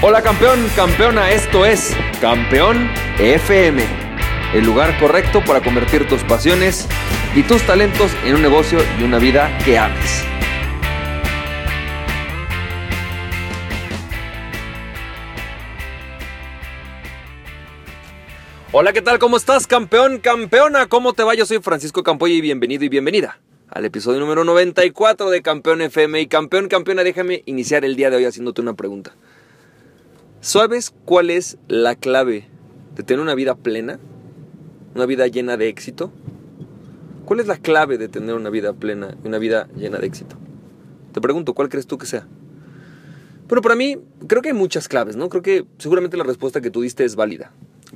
Hola campeón, campeona, esto es Campeón FM, el lugar correcto para convertir tus pasiones y tus talentos en un negocio y una vida que ames. Hola, ¿qué tal? ¿Cómo estás, campeón, campeona? ¿Cómo te va? Yo soy Francisco Campoy y bienvenido y bienvenida al episodio número 94 de Campeón FM. Y campeón, campeona, déjame iniciar el día de hoy haciéndote una pregunta. ¿Sabes cuál es la clave de tener una vida plena? Una vida llena de éxito. ¿Cuál es la clave de tener una vida plena y una vida llena de éxito? Te pregunto, ¿cuál crees tú que sea? Bueno, para mí creo que hay muchas claves, ¿no? Creo que seguramente la respuesta que tú diste es válida,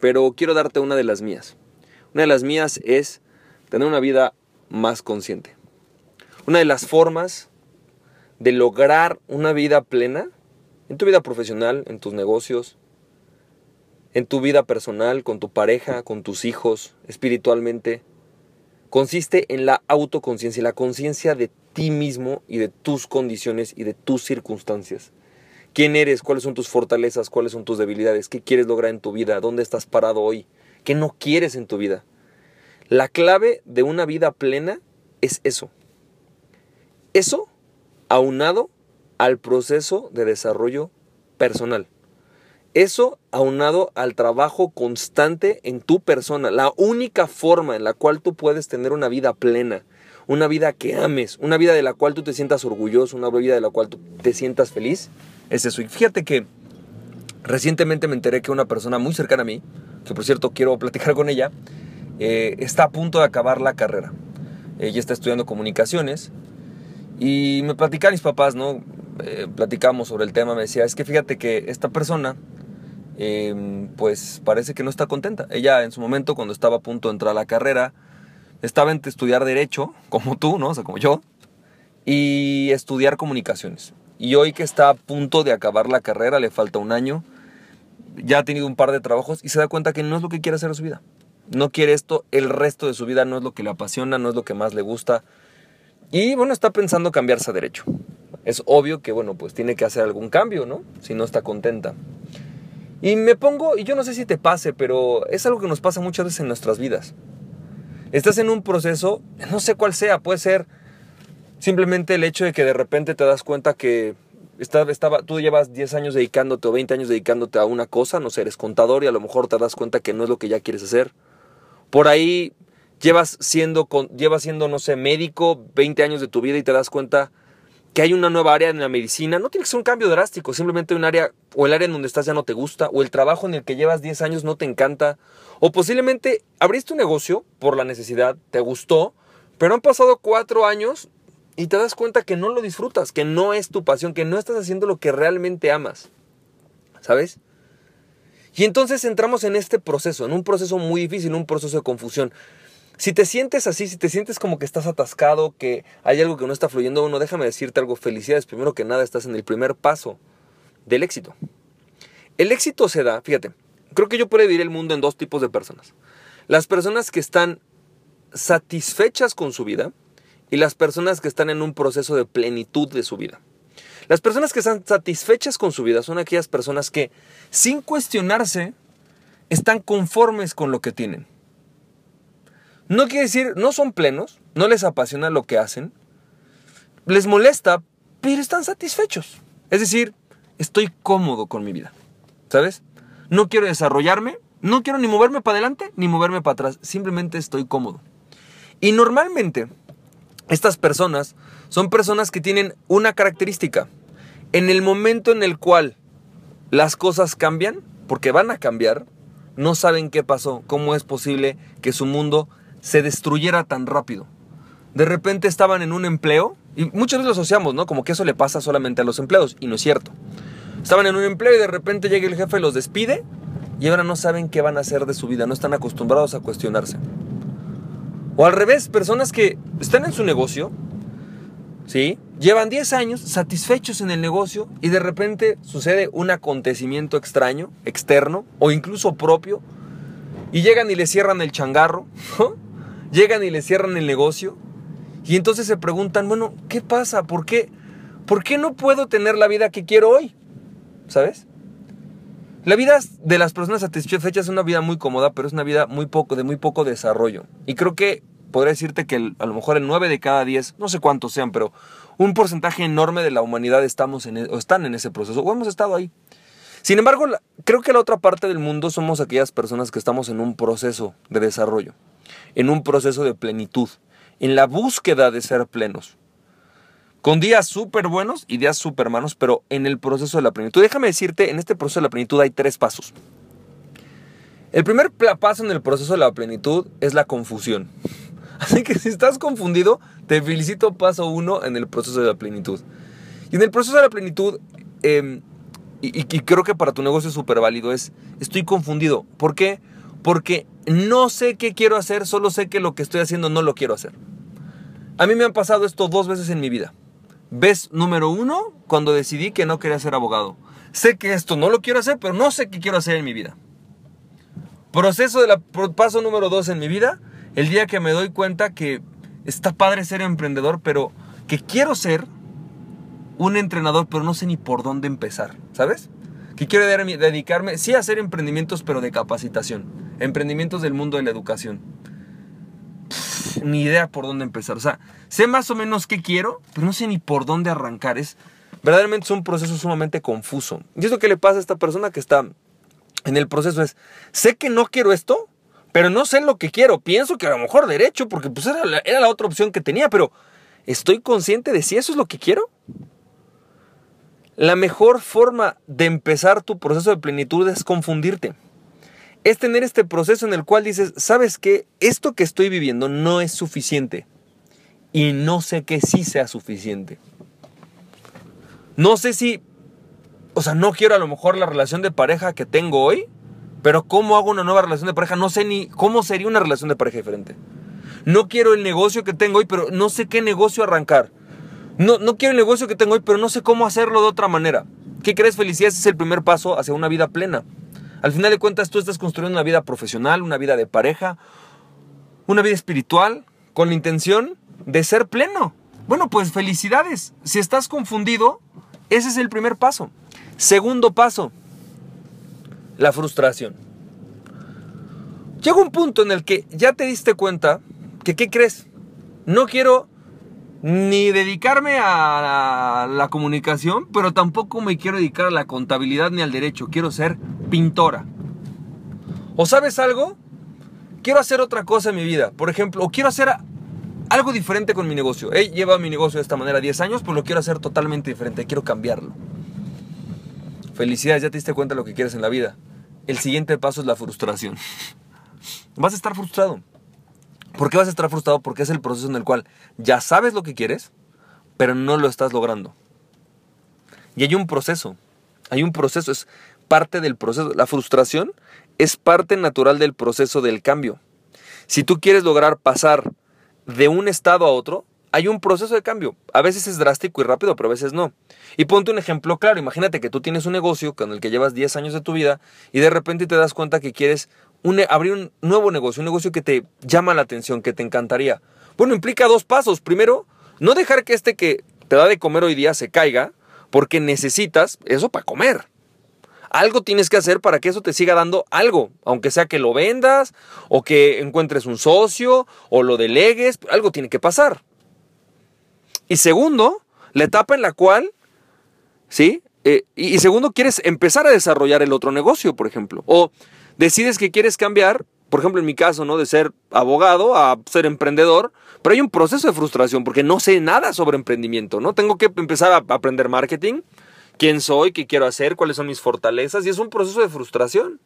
pero quiero darte una de las mías. Una de las mías es tener una vida más consciente. Una de las formas de lograr una vida plena en tu vida profesional, en tus negocios, en tu vida personal, con tu pareja, con tus hijos, espiritualmente, consiste en la autoconciencia, la conciencia de ti mismo y de tus condiciones y de tus circunstancias. ¿Quién eres? ¿Cuáles son tus fortalezas? ¿Cuáles son tus debilidades? ¿Qué quieres lograr en tu vida? ¿Dónde estás parado hoy? ¿Qué no quieres en tu vida? La clave de una vida plena es eso. Eso aunado al proceso de desarrollo personal. Eso aunado al trabajo constante en tu persona. La única forma en la cual tú puedes tener una vida plena, una vida que ames, una vida de la cual tú te sientas orgulloso, una vida de la cual tú te sientas feliz, es eso. Y fíjate que recientemente me enteré que una persona muy cercana a mí, que por cierto quiero platicar con ella, eh, está a punto de acabar la carrera. Ella está estudiando comunicaciones y me platican mis papás, ¿no? Eh, platicamos sobre el tema, me decía, es que fíjate que esta persona, em, pues parece que no está contenta. Ella en su momento, cuando estaba a punto de entrar a la carrera, estaba en estudiar derecho, como tú, ¿no? O sea, como yo, y estudiar comunicaciones. Y hoy que está a punto de acabar la carrera, le falta un año, ya ha tenido un par de trabajos y se da cuenta que no es lo que quiere hacer en su vida. No quiere esto, el resto de su vida no es lo que le apasiona, no es lo que más le gusta. Y bueno, está pensando cambiarse a derecho es obvio que, bueno, pues tiene que hacer algún cambio, ¿no? Si no está contenta. Y me pongo, y yo no sé si te pase, pero es algo que nos pasa muchas veces en nuestras vidas. Estás en un proceso, no sé cuál sea, puede ser simplemente el hecho de que de repente te das cuenta que estaba, estaba, tú llevas 10 años dedicándote o 20 años dedicándote a una cosa, no sé, eres contador y a lo mejor te das cuenta que no es lo que ya quieres hacer. Por ahí llevas siendo, llevas siendo no sé, médico 20 años de tu vida y te das cuenta que hay una nueva área en la medicina, no tiene que ser un cambio drástico, simplemente un área o el área en donde estás ya no te gusta, o el trabajo en el que llevas 10 años no te encanta, o posiblemente abriste un negocio por la necesidad, te gustó, pero han pasado 4 años y te das cuenta que no lo disfrutas, que no es tu pasión, que no estás haciendo lo que realmente amas, ¿sabes? Y entonces entramos en este proceso, en un proceso muy difícil, un proceso de confusión. Si te sientes así, si te sientes como que estás atascado, que hay algo que no está fluyendo, uno, déjame decirte algo, felicidades, primero que nada estás en el primer paso del éxito. El éxito se da, fíjate, creo que yo puedo dividir el mundo en dos tipos de personas. Las personas que están satisfechas con su vida y las personas que están en un proceso de plenitud de su vida. Las personas que están satisfechas con su vida son aquellas personas que, sin cuestionarse, están conformes con lo que tienen. No quiere decir, no son plenos, no les apasiona lo que hacen, les molesta, pero están satisfechos. Es decir, estoy cómodo con mi vida, ¿sabes? No quiero desarrollarme, no quiero ni moverme para adelante ni moverme para atrás, simplemente estoy cómodo. Y normalmente, estas personas son personas que tienen una característica. En el momento en el cual las cosas cambian, porque van a cambiar, no saben qué pasó, cómo es posible que su mundo se destruyera tan rápido. De repente estaban en un empleo, y muchas veces lo asociamos, ¿no? Como que eso le pasa solamente a los empleados, y no es cierto. Estaban en un empleo y de repente llega el jefe, los despide, y ahora no saben qué van a hacer de su vida, no están acostumbrados a cuestionarse. O al revés, personas que están en su negocio, ¿sí? Llevan 10 años satisfechos en el negocio y de repente sucede un acontecimiento extraño, externo o incluso propio, y llegan y le cierran el changarro, llegan y le cierran el negocio y entonces se preguntan, bueno, ¿qué pasa? ¿Por qué? ¿Por qué no puedo tener la vida que quiero hoy? ¿Sabes? La vida de las personas satisfechas es una vida muy cómoda, pero es una vida muy poco, de muy poco desarrollo. Y creo que podría decirte que a lo mejor el 9 de cada 10, no sé cuántos sean, pero un porcentaje enorme de la humanidad estamos en, e, o están en ese proceso, o hemos estado ahí. Sin embargo, creo que la otra parte del mundo somos aquellas personas que estamos en un proceso de desarrollo, en un proceso de plenitud, en la búsqueda de ser plenos con días súper buenos y días súper malos, pero en el proceso de la plenitud. Déjame decirte, en este proceso de la plenitud hay tres pasos. El primer paso en el proceso de la plenitud es la confusión. Así que si estás confundido, te felicito paso uno en el proceso de la plenitud. Y en el proceso de la plenitud, em, y, y, creo que para tu negocio es súper válido, es, estoy confundido. ¿Por qué? Porque no sé qué quiero hacer, solo sé que lo que estoy haciendo no lo quiero hacer. A mí me han pasado esto dos veces en mi vida. Ves número uno, cuando decidí que no quería ser abogado. Sé que esto no lo quiero hacer, pero no sé qué quiero hacer en mi vida. Proceso de paso número dos en mi vida, el día que me doy cuenta que está padre ser emprendedor, pero que quiero ser un entrenador, pero no sé ni por dónde empezar, ¿sabes? Que quiero dedicarme, sí, a hacer emprendimientos, pero de capacitación, emprendimientos del mundo de la educación ni idea por dónde empezar. O sea, sé más o menos qué quiero, pero no sé ni por dónde arrancar. Es verdaderamente es un proceso sumamente confuso. Y eso que le pasa a esta persona que está en el proceso es, sé que no quiero esto, pero no sé lo que quiero. Pienso que a lo mejor derecho, porque pues era la, era la otra opción que tenía, pero ¿estoy consciente de si eso es lo que quiero? La mejor forma de empezar tu proceso de plenitud es confundirte es tener este proceso en el cual dices, ¿sabes qué? Esto que estoy viviendo no es suficiente. Y no sé que sí sea suficiente. No sé si, o sea, no quiero a lo mejor la relación de pareja que tengo hoy, pero ¿cómo hago una nueva relación de pareja? No sé ni cómo sería una relación de pareja diferente. No quiero el negocio que tengo hoy, pero no sé qué negocio arrancar. No, no quiero el negocio que tengo hoy, pero no sé cómo hacerlo de otra manera. ¿Qué crees? Felicidad es el primer paso hacia una vida plena. Al final de cuentas, tú estás construyendo una vida profesional, una vida de pareja, una vida espiritual, con la intención de ser pleno. Bueno, pues felicidades. Si estás confundido, ese es el primer paso. Segundo paso, la frustración. Llega un punto en el que ya te diste cuenta que, ¿qué crees? No quiero ni dedicarme a la, comunicación, pero tampoco me quiero dedicar a la contabilidad ni al derecho. Quiero ser pintora. ¿O sabes algo? Quiero hacer otra cosa en mi vida. Por ejemplo, o quiero hacer algo diferente con mi negocio. He llevado mi negocio de esta manera 10 años, pues lo quiero hacer totalmente diferente. Quiero cambiarlo. Felicidades, ya te diste cuenta de lo que quieres en la vida. El siguiente paso es la frustración. Vas a estar frustrado. ¿Por qué vas a estar frustrado? Porque es el proceso en el cual ya sabes lo que quieres, pero no lo estás logrando. Y hay un proceso, hay un proceso, es parte del proceso. La frustración es parte natural del proceso del cambio. Si tú quieres lograr pasar de un estado a otro, hay un proceso de cambio. A veces es drástico y rápido, pero a veces no. Y ponte un ejemplo claro. Imagínate que tú tienes un negocio con el que llevas 10 años de tu vida y de repente te das cuenta que quieres abrir un nuevo negocio, un negocio que te llama la atención, que te encantaría. Bueno, implica dos pasos. Primero, no dejar que este que te da de comer hoy día se caiga, porque necesitas eso para comer. Algo tienes que hacer para que eso te siga dando algo, aunque sea que lo vendas o que encuentres un socio o lo delegues, algo tiene que pasar. Y segundo, la etapa en la cual, ¿sí? Eh, y, y segundo, quieres empezar a desarrollar el otro negocio, por ejemplo. O decides que quieres cambiar, por ejemplo en mi caso, ¿no? De ser abogado a ser emprendedor, pero hay un proceso de frustración porque no sé nada sobre emprendimiento, ¿no? Tengo que empezar a aprender marketing, quién soy, qué quiero hacer, cuáles son mis fortalezas y es un proceso de frustración.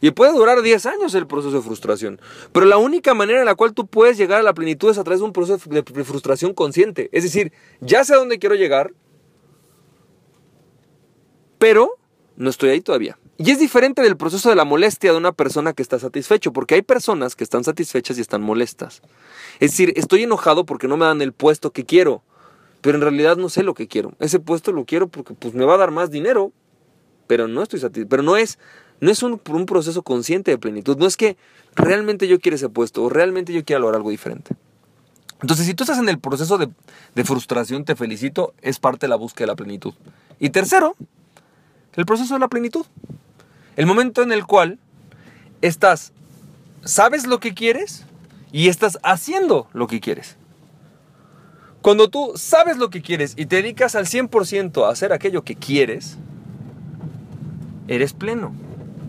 Y puede durar 10 años el proceso de frustración. Pero la única manera en la cual tú puedes llegar a la plenitud es a través de un proceso de frustración consciente. Es decir, ya sé a dónde quiero llegar, pero no estoy ahí todavía. Y es diferente del proceso de la molestia de una persona que está satisfecho, porque hay personas que están satisfechas y están molestas. Es decir, estoy enojado porque no me dan el puesto que quiero, pero en realidad no sé lo que quiero. Ese puesto lo quiero porque pues me va a dar más dinero, pero no estoy satisfecho. Pero no es, no es un, un proceso consciente de plenitud, no es que realmente yo quiero ese puesto o realmente yo quiero lograr algo diferente. Entonces, si tú estás en el proceso de frustración, te felicito, es parte de la búsqueda de la plenitud. Y tercero, El proceso de la plenitud. El momento en el cual estás, sabes lo que quieres y estás haciendo lo que quieres. Cuando tú sabes lo que quieres y te dedicas al 100% a hacer aquello que quieres, eres pleno,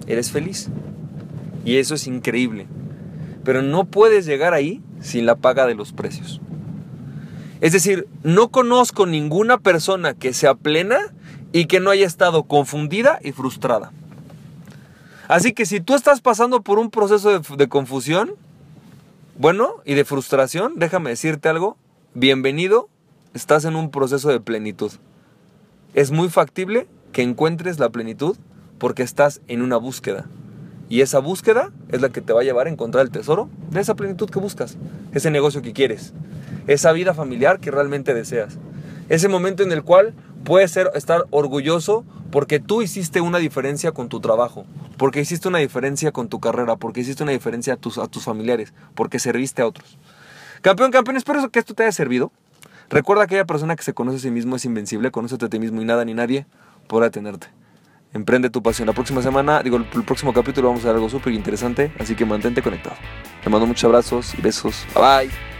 eres feliz. Y eso es increíble. Pero no puedes llegar ahí sin la paga de los precios. Es decir, no conozco ninguna persona que sea plena y que no haya estado confundida y frustrada. Así que si tú estás pasando por un proceso de, confusión, bueno, y de frustración, déjame decirte algo, bienvenido, estás en un proceso de plenitud. Es muy factible que encuentres la plenitud porque estás en una búsqueda. Y esa búsqueda es la que te va a llevar a encontrar el tesoro de esa plenitud que buscas, ese negocio que quieres, esa vida familiar que realmente deseas, ese momento en el cual puedes ser, estar orgulloso porque tú hiciste una diferencia con tu trabajo, porque hiciste una diferencia con tu carrera, porque hiciste una diferencia a tus, a tus familiares, porque serviste a otros. Campeón, campeón, espero que esto te haya servido. Recuerda que aquella persona que se conoce a sí mismo es invencible, conócete a ti mismo y nada ni nadie podrá tenerte. Emprende tu pasión. La próxima semana, digo, el próximo capítulo vamos a hacer algo súper interesante, así que mantente conectado. Te mando muchos abrazos y besos. Bye bye.